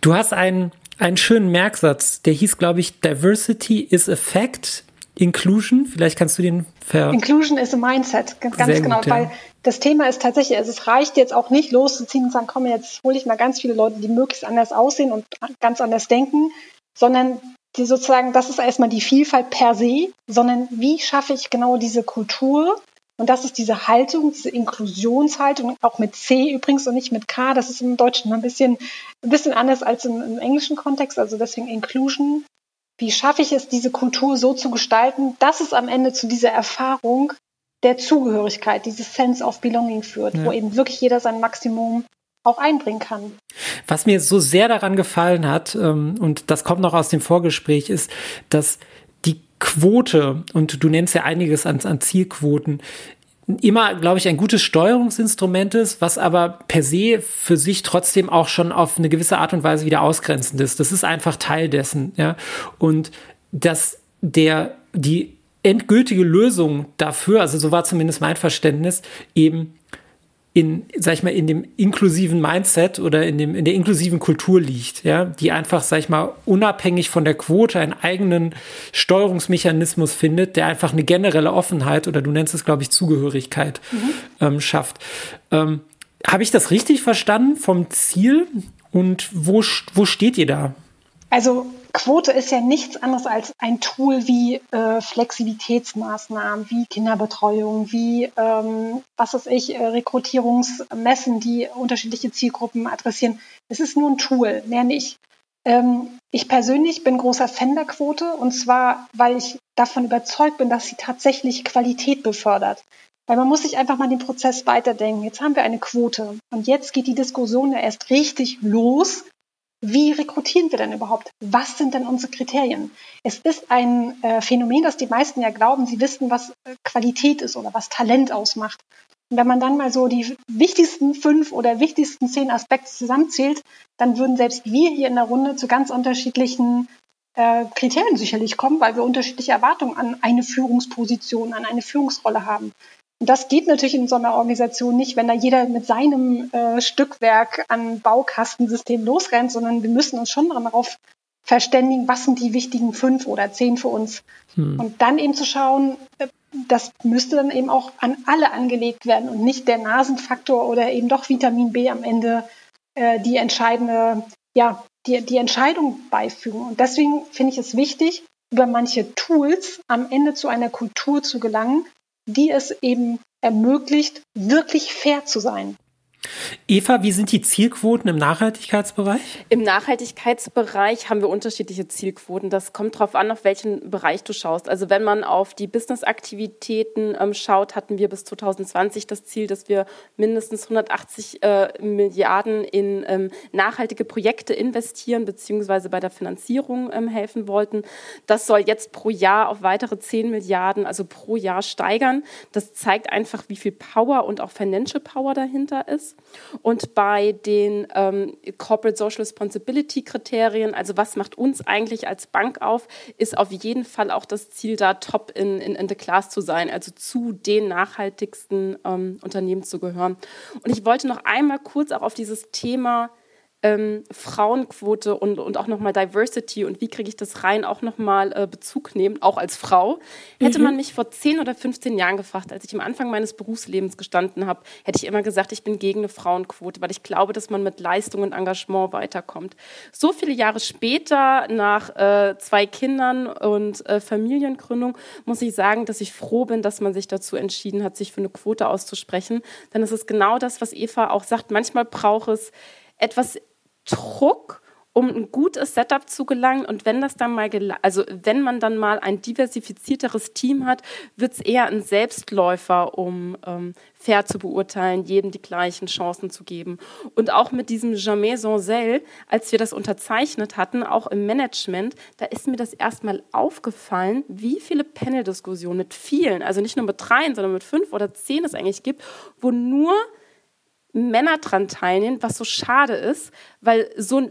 Speaker 2: Du hast einen einen schönen Merksatz, der hieß, glaube ich, Diversity is a Fact, Inclusion. Vielleicht kannst du den ver.
Speaker 4: Inclusion is a Mindset, ganz Sehr genau, gut, ja. weil das Thema ist tatsächlich, also es reicht jetzt auch nicht loszuziehen und sagen, komm, jetzt hole ich mal ganz viele Leute, die möglichst anders aussehen und ganz anders denken, sondern die sozusagen, das ist erstmal die Vielfalt per se, sondern wie schaffe ich genau diese Kultur, und das ist diese Haltung, diese Inklusionshaltung, auch mit C übrigens und nicht mit K. Das ist im Deutschen ein bisschen, ein bisschen anders als im, im englischen Kontext. Also deswegen Inclusion. Wie schaffe ich es, diese Kultur so zu gestalten, dass es am Ende zu dieser Erfahrung der Zugehörigkeit, dieses Sense of Belonging führt, ja. wo eben wirklich jeder sein Maximum auch einbringen kann.
Speaker 2: Was mir so sehr daran gefallen hat, ähm, und das kommt noch aus dem Vorgespräch, ist, dass Quote, und du nennst ja einiges an, an Zielquoten, immer, glaube ich, ein gutes Steuerungsinstrument ist, was aber per se für sich trotzdem auch schon auf eine gewisse Art und Weise wieder ausgrenzend ist. Das ist einfach Teil dessen, ja. Und dass der, die endgültige Lösung dafür, also so war zumindest mein Verständnis, eben in, sag ich mal, in dem inklusiven Mindset oder in dem, in der inklusiven Kultur liegt, ja, die einfach, sag ich mal, unabhängig von der Quote einen eigenen Steuerungsmechanismus findet, der einfach eine generelle Offenheit oder du nennst es, glaube ich, Zugehörigkeit mhm. ähm, schafft. Ähm, Habe ich das richtig verstanden vom Ziel und wo, wo steht ihr da?
Speaker 4: Also Quote ist ja nichts anderes als ein Tool wie äh, Flexibilitätsmaßnahmen, wie Kinderbetreuung, wie, ähm, was weiß ich, äh, Rekrutierungsmessen, die unterschiedliche Zielgruppen adressieren. Es ist nur ein Tool, mehr nicht. Ähm, ich persönlich bin großer Fan der Quote und zwar, weil ich davon überzeugt bin, dass sie tatsächlich Qualität befördert. Weil man muss sich einfach mal den Prozess weiterdenken. Jetzt haben wir eine Quote und jetzt geht die Diskussion ja erst richtig los, wie rekrutieren wir denn überhaupt? Was sind denn unsere Kriterien? Es ist ein äh, Phänomen, dass die meisten ja glauben, sie wissen, was äh, Qualität ist oder was Talent ausmacht. Und wenn man dann mal so die wichtigsten fünf oder wichtigsten zehn Aspekte zusammenzählt, dann würden selbst wir hier in der Runde zu ganz unterschiedlichen äh, Kriterien sicherlich kommen, weil wir unterschiedliche Erwartungen an eine Führungsposition, an eine Führungsrolle haben. Und das geht natürlich in so einer Organisation nicht, wenn da jeder mit seinem äh, Stückwerk an Baukastensystem losrennt, sondern wir müssen uns schon darauf verständigen, was sind die wichtigen fünf oder zehn für uns. Hm. Und dann eben zu schauen, äh, das müsste dann eben auch an alle angelegt werden und nicht der Nasenfaktor oder eben doch Vitamin B am Ende äh, die entscheidende, ja, die, die Entscheidung beifügen. Und deswegen finde ich es wichtig, über manche Tools am Ende zu einer Kultur zu gelangen, die es eben ermöglicht, wirklich fair zu sein.
Speaker 2: Eva, wie sind die Zielquoten im Nachhaltigkeitsbereich?
Speaker 3: Im Nachhaltigkeitsbereich haben wir unterschiedliche Zielquoten. Das kommt darauf an, auf welchen Bereich du schaust. Also wenn man auf die Business-Aktivitäten ähm, schaut, hatten wir bis 2020 das Ziel, dass wir mindestens 180 äh, Milliarden in ähm, nachhaltige Projekte investieren bzw. bei der Finanzierung ähm, helfen wollten. Das soll jetzt pro Jahr auf weitere 10 Milliarden, also pro Jahr steigern. Das zeigt einfach, wie viel Power und auch Financial Power dahinter ist. Und bei den ähm, Corporate Social Responsibility Kriterien, also was macht uns eigentlich als Bank auf, ist auf jeden Fall auch das Ziel, da top in, in, in the class zu sein, also zu den nachhaltigsten ähm, Unternehmen zu gehören. Und ich wollte noch einmal kurz auch auf dieses Thema ähm, Frauenquote und, und auch nochmal Diversity und wie kriege ich das rein auch nochmal äh, Bezug nehmen, auch als Frau. Hätte mhm. man mich vor 10 oder 15 Jahren gefragt, als ich am Anfang meines Berufslebens gestanden habe, hätte ich immer gesagt, ich bin gegen eine Frauenquote, weil ich glaube, dass man mit Leistung und Engagement weiterkommt. So viele Jahre später, nach äh, zwei Kindern und äh, Familiengründung, muss ich sagen, dass ich froh bin, dass man sich dazu entschieden hat, sich für eine Quote auszusprechen. Denn es ist genau das, was Eva auch sagt. Manchmal braucht es etwas Druck, um ein gutes Setup zu gelangen. Und wenn das dann mal, also wenn man dann mal ein diversifizierteres Team hat, wird es eher ein Selbstläufer, um ähm, fair zu beurteilen, jedem die gleichen Chancen zu geben. Und auch mit diesem Jamais sans Zell, als wir das unterzeichnet hatten, auch im Management, da ist mir das erstmal aufgefallen, wie viele Panel-Diskussionen mit vielen, also nicht nur mit dreien, sondern mit fünf oder zehn es eigentlich gibt, wo nur Männer dran teilnehmen, was so schade ist, weil so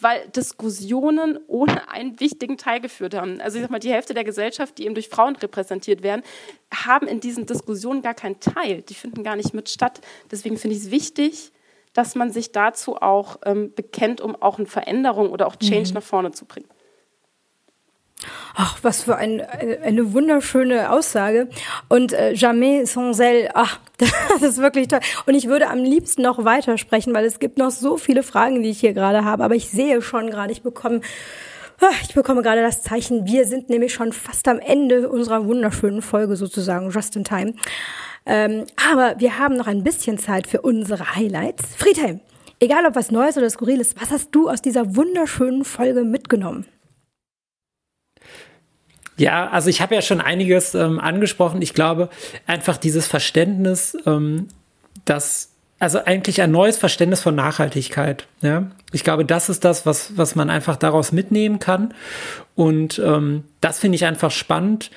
Speaker 3: weil Diskussionen ohne einen wichtigen Teil geführt haben. Also ich sag mal, die Hälfte der Gesellschaft, die eben durch Frauen repräsentiert werden, haben in diesen Diskussionen gar keinen Teil. Die finden gar nicht mit statt. Deswegen finde ich es wichtig, dass man sich dazu auch ähm, bekennt, um auch eine Veränderung oder auch Change mhm. nach vorne zu bringen.
Speaker 1: Ach, was für ein, eine wunderschöne Aussage. Und äh, jamais sans elle, ach, das ist wirklich toll. Und ich würde am liebsten noch weitersprechen, weil es gibt noch so viele Fragen, die ich hier gerade habe. Aber ich sehe schon gerade, ich bekomme ah, ich bekomme gerade das Zeichen, wir sind nämlich schon fast am Ende unserer wunderschönen Folge sozusagen, just in time. Ähm, aber wir haben noch ein bisschen Zeit für unsere Highlights. Friedhelm, egal ob was Neues oder Skurriles, was hast du aus dieser wunderschönen Folge mitgenommen?
Speaker 2: Ja, also ich habe ja schon einiges ähm, angesprochen. Ich glaube, einfach dieses Verständnis, ähm, dass also eigentlich ein neues Verständnis von Nachhaltigkeit. Ja, ich glaube, das ist das, was was man einfach daraus mitnehmen kann. Und ähm, das finde ich einfach spannend.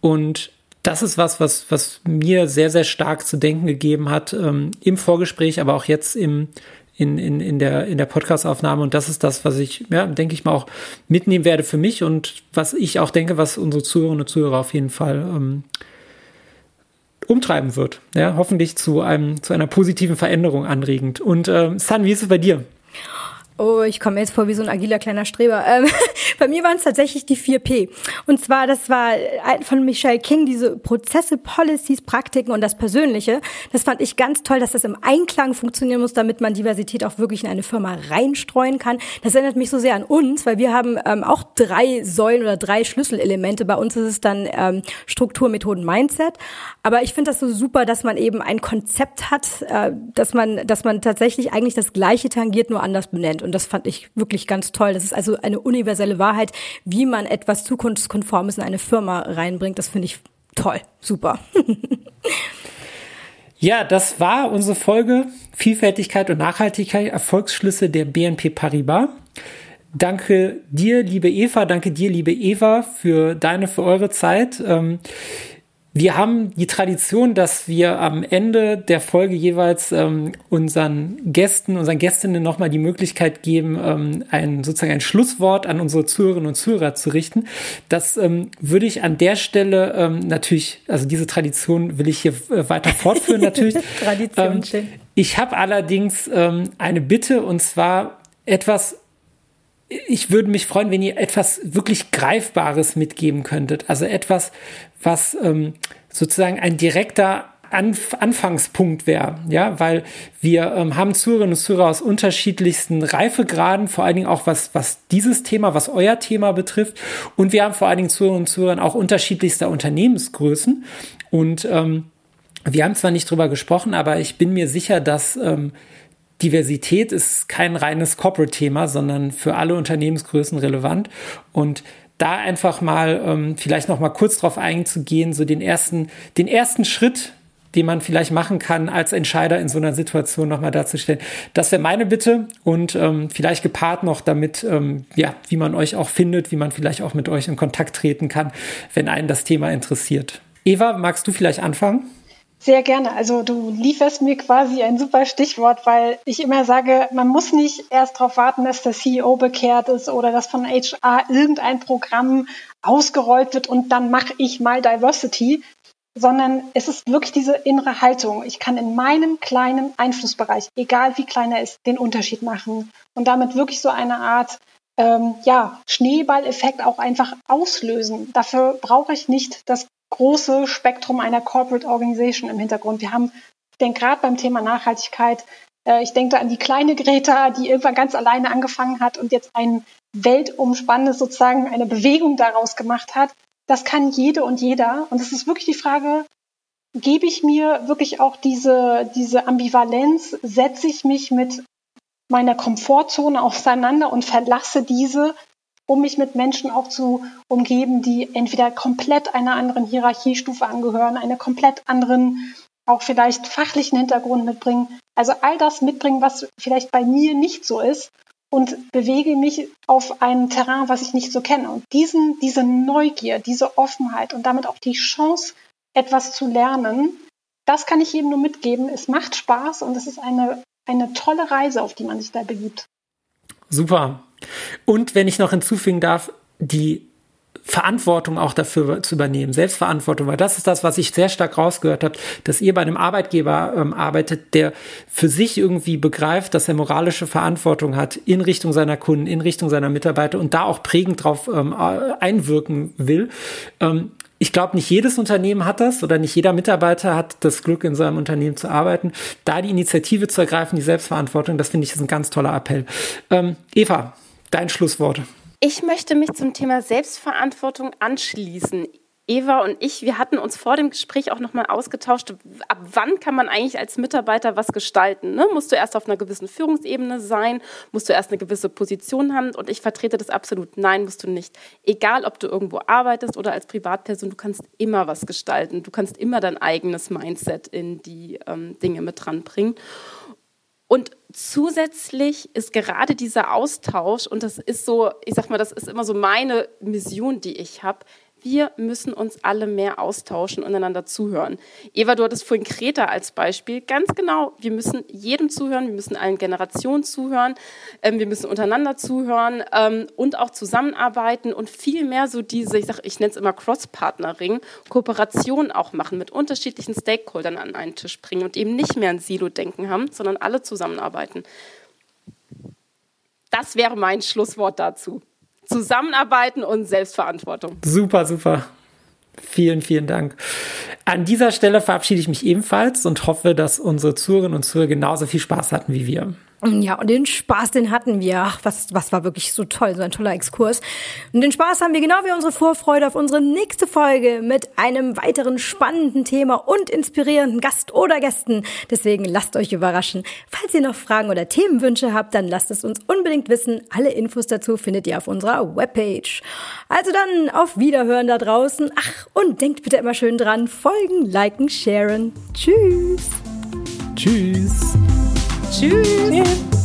Speaker 2: Und das ist was, was was mir sehr sehr stark zu denken gegeben hat ähm, im Vorgespräch, aber auch jetzt im in, in, in der, in der Podcastaufnahme. Und das ist das, was ich, ja, denke ich mal, auch mitnehmen werde für mich und was ich auch denke, was unsere Zuhörerinnen und Zuhörer auf jeden Fall ähm, umtreiben wird. Ja, hoffentlich zu einem, zu einer positiven Veränderung anregend. Und äh, San, wie ist es bei dir?
Speaker 1: Oh, ich komme jetzt vor wie so ein agiler kleiner Streber. Ähm, bei mir waren es tatsächlich die 4P. Und zwar, das war von Michelle King, diese Prozesse, Policies, Praktiken und das Persönliche. Das fand ich ganz toll, dass das im Einklang funktionieren muss, damit man Diversität auch wirklich in eine Firma reinstreuen kann. Das erinnert mich so sehr an uns, weil wir haben ähm, auch drei Säulen oder drei Schlüsselelemente. Bei uns ist es dann ähm, Struktur, Methoden, Mindset. Aber ich finde das so super, dass man eben ein Konzept hat, äh, dass man, dass man tatsächlich eigentlich das Gleiche tangiert, nur anders benennt. Und das fand ich wirklich ganz toll. Das ist also eine universelle Wahrheit, wie man etwas zukunftskonformes in eine Firma reinbringt. Das finde ich toll. Super.
Speaker 2: Ja, das war unsere Folge Vielfältigkeit und Nachhaltigkeit, Erfolgsschlüsse der BNP Paribas. Danke dir, liebe Eva, danke dir, liebe Eva, für deine, für eure Zeit. Ähm, wir haben die Tradition, dass wir am Ende der Folge jeweils ähm, unseren Gästen, unseren Gästinnen nochmal die Möglichkeit geben, ähm, ein sozusagen ein Schlusswort an unsere Zuhörerinnen und Zuhörer zu richten. Das ähm, würde ich an der Stelle ähm, natürlich, also diese Tradition will ich hier äh, weiter fortführen natürlich.
Speaker 1: Tradition, ähm, schön.
Speaker 2: Ich habe allerdings ähm, eine Bitte und zwar etwas ich würde mich freuen, wenn ihr etwas wirklich Greifbares mitgeben könntet. Also etwas, was ähm, sozusagen ein direkter Anf Anfangspunkt wäre, ja, weil wir ähm, haben Zuhörerinnen und Zuhörer aus unterschiedlichsten Reifegraden, vor allen Dingen auch was, was dieses Thema, was euer Thema betrifft. Und wir haben vor allen Dingen Zuhörerinnen und Zuhörer auch unterschiedlichster Unternehmensgrößen. Und ähm, wir haben zwar nicht drüber gesprochen, aber ich bin mir sicher, dass ähm, Diversität ist kein reines Corporate-Thema, sondern für alle Unternehmensgrößen relevant. Und da einfach mal ähm, vielleicht noch mal kurz drauf einzugehen, so den ersten, den ersten Schritt, den man vielleicht machen kann, als Entscheider in so einer Situation nochmal darzustellen. Das wäre meine Bitte und ähm, vielleicht gepaart noch damit, ähm, ja, wie man euch auch findet, wie man vielleicht auch mit euch in Kontakt treten kann, wenn einen das Thema interessiert. Eva, magst du vielleicht anfangen?
Speaker 4: Sehr gerne. Also du lieferst mir quasi ein super Stichwort, weil ich immer sage, man muss nicht erst darauf warten, dass der CEO bekehrt ist oder dass von HR irgendein Programm ausgerollt wird und dann mache ich mal Diversity, sondern es ist wirklich diese innere Haltung. Ich kann in meinem kleinen Einflussbereich, egal wie klein er ist, den Unterschied machen und damit wirklich so eine Art ähm, ja, Schneeballeffekt auch einfach auslösen. Dafür brauche ich nicht das große Spektrum einer Corporate Organization im Hintergrund. Wir haben, ich denke gerade beim Thema Nachhaltigkeit, äh, ich denke da an die kleine Greta, die irgendwann ganz alleine angefangen hat und jetzt ein weltumspannendes sozusagen eine Bewegung daraus gemacht hat. Das kann jede und jeder. Und es ist wirklich die Frage, gebe ich mir wirklich auch diese, diese Ambivalenz, setze ich mich mit meiner Komfortzone auseinander und verlasse diese um mich mit Menschen auch zu umgeben, die entweder komplett einer anderen Hierarchiestufe angehören, einen komplett anderen, auch vielleicht fachlichen Hintergrund mitbringen. Also all das mitbringen, was vielleicht bei mir nicht so ist und bewege mich auf ein Terrain, was ich nicht so kenne. Und diesen, diese Neugier, diese Offenheit und damit auch die Chance, etwas zu lernen, das kann ich jedem nur mitgeben. Es macht Spaß und es ist eine, eine tolle Reise, auf die man sich da begibt.
Speaker 2: Super. Und wenn ich noch hinzufügen darf, die Verantwortung auch dafür zu übernehmen, Selbstverantwortung, weil das ist das, was ich sehr stark rausgehört habe, dass ihr bei einem Arbeitgeber ähm, arbeitet, der für sich irgendwie begreift, dass er moralische Verantwortung hat in Richtung seiner Kunden, in Richtung seiner Mitarbeiter und da auch prägend drauf ähm, einwirken will. Ähm, ich glaube, nicht jedes Unternehmen hat das oder nicht jeder Mitarbeiter hat das Glück, in seinem Unternehmen zu arbeiten. Da die Initiative zu ergreifen, die Selbstverantwortung, das finde ich ist ein ganz toller Appell. Ähm, Eva, dein Schlusswort.
Speaker 3: Ich möchte mich zum Thema Selbstverantwortung anschließen. Eva und ich, wir hatten uns vor dem Gespräch auch nochmal ausgetauscht, ab wann kann man eigentlich als Mitarbeiter was gestalten? Ne? Musst du erst auf einer gewissen Führungsebene sein? Musst du erst eine gewisse Position haben? Und ich vertrete das absolut. Nein, musst du nicht. Egal, ob du irgendwo arbeitest oder als Privatperson, du kannst immer was gestalten. Du kannst immer dein eigenes Mindset in die ähm, Dinge mit dranbringen. Und zusätzlich ist gerade dieser Austausch, und das ist so, ich sag mal, das ist immer so meine Mission, die ich habe, Wir müssen uns alle mehr austauschen und einander zuhören. Eva, du hattest vorhin Kreta als Beispiel. Ganz genau, wir müssen jedem zuhören, wir müssen allen Generationen zuhören, ähm, wir müssen untereinander zuhören ähm, und auch zusammenarbeiten und viel mehr so diese, ich ich nenne es immer Cross-Partnering, Kooperation auch machen, mit unterschiedlichen Stakeholdern an einen Tisch bringen und eben nicht mehr ein Silo-Denken haben, sondern alle zusammenarbeiten. Das wäre mein Schlusswort dazu. Zusammenarbeiten und Selbstverantwortung.
Speaker 2: Super, super. Vielen, vielen Dank. An dieser Stelle verabschiede ich mich ebenfalls und hoffe, dass unsere Zuhörerinnen und Zuhörer genauso viel Spaß hatten wie wir.
Speaker 1: Ja, und den Spaß, den hatten wir. Ach, was, was war wirklich so toll, so ein toller Exkurs. Und den Spaß haben wir genau wie unsere Vorfreude auf unsere nächste Folge mit einem weiteren spannenden Thema und inspirierenden Gast oder Gästen. Deswegen lasst euch überraschen. Falls ihr noch Fragen oder Themenwünsche habt, dann lasst es uns unbedingt wissen. Alle Infos dazu findet ihr auf unserer Webpage. Also dann auf Wiederhören da draußen. Ach, und denkt bitte immer schön dran. Folgen, liken, sharen. Tschüss.
Speaker 2: Tschüss.
Speaker 3: Tschüss.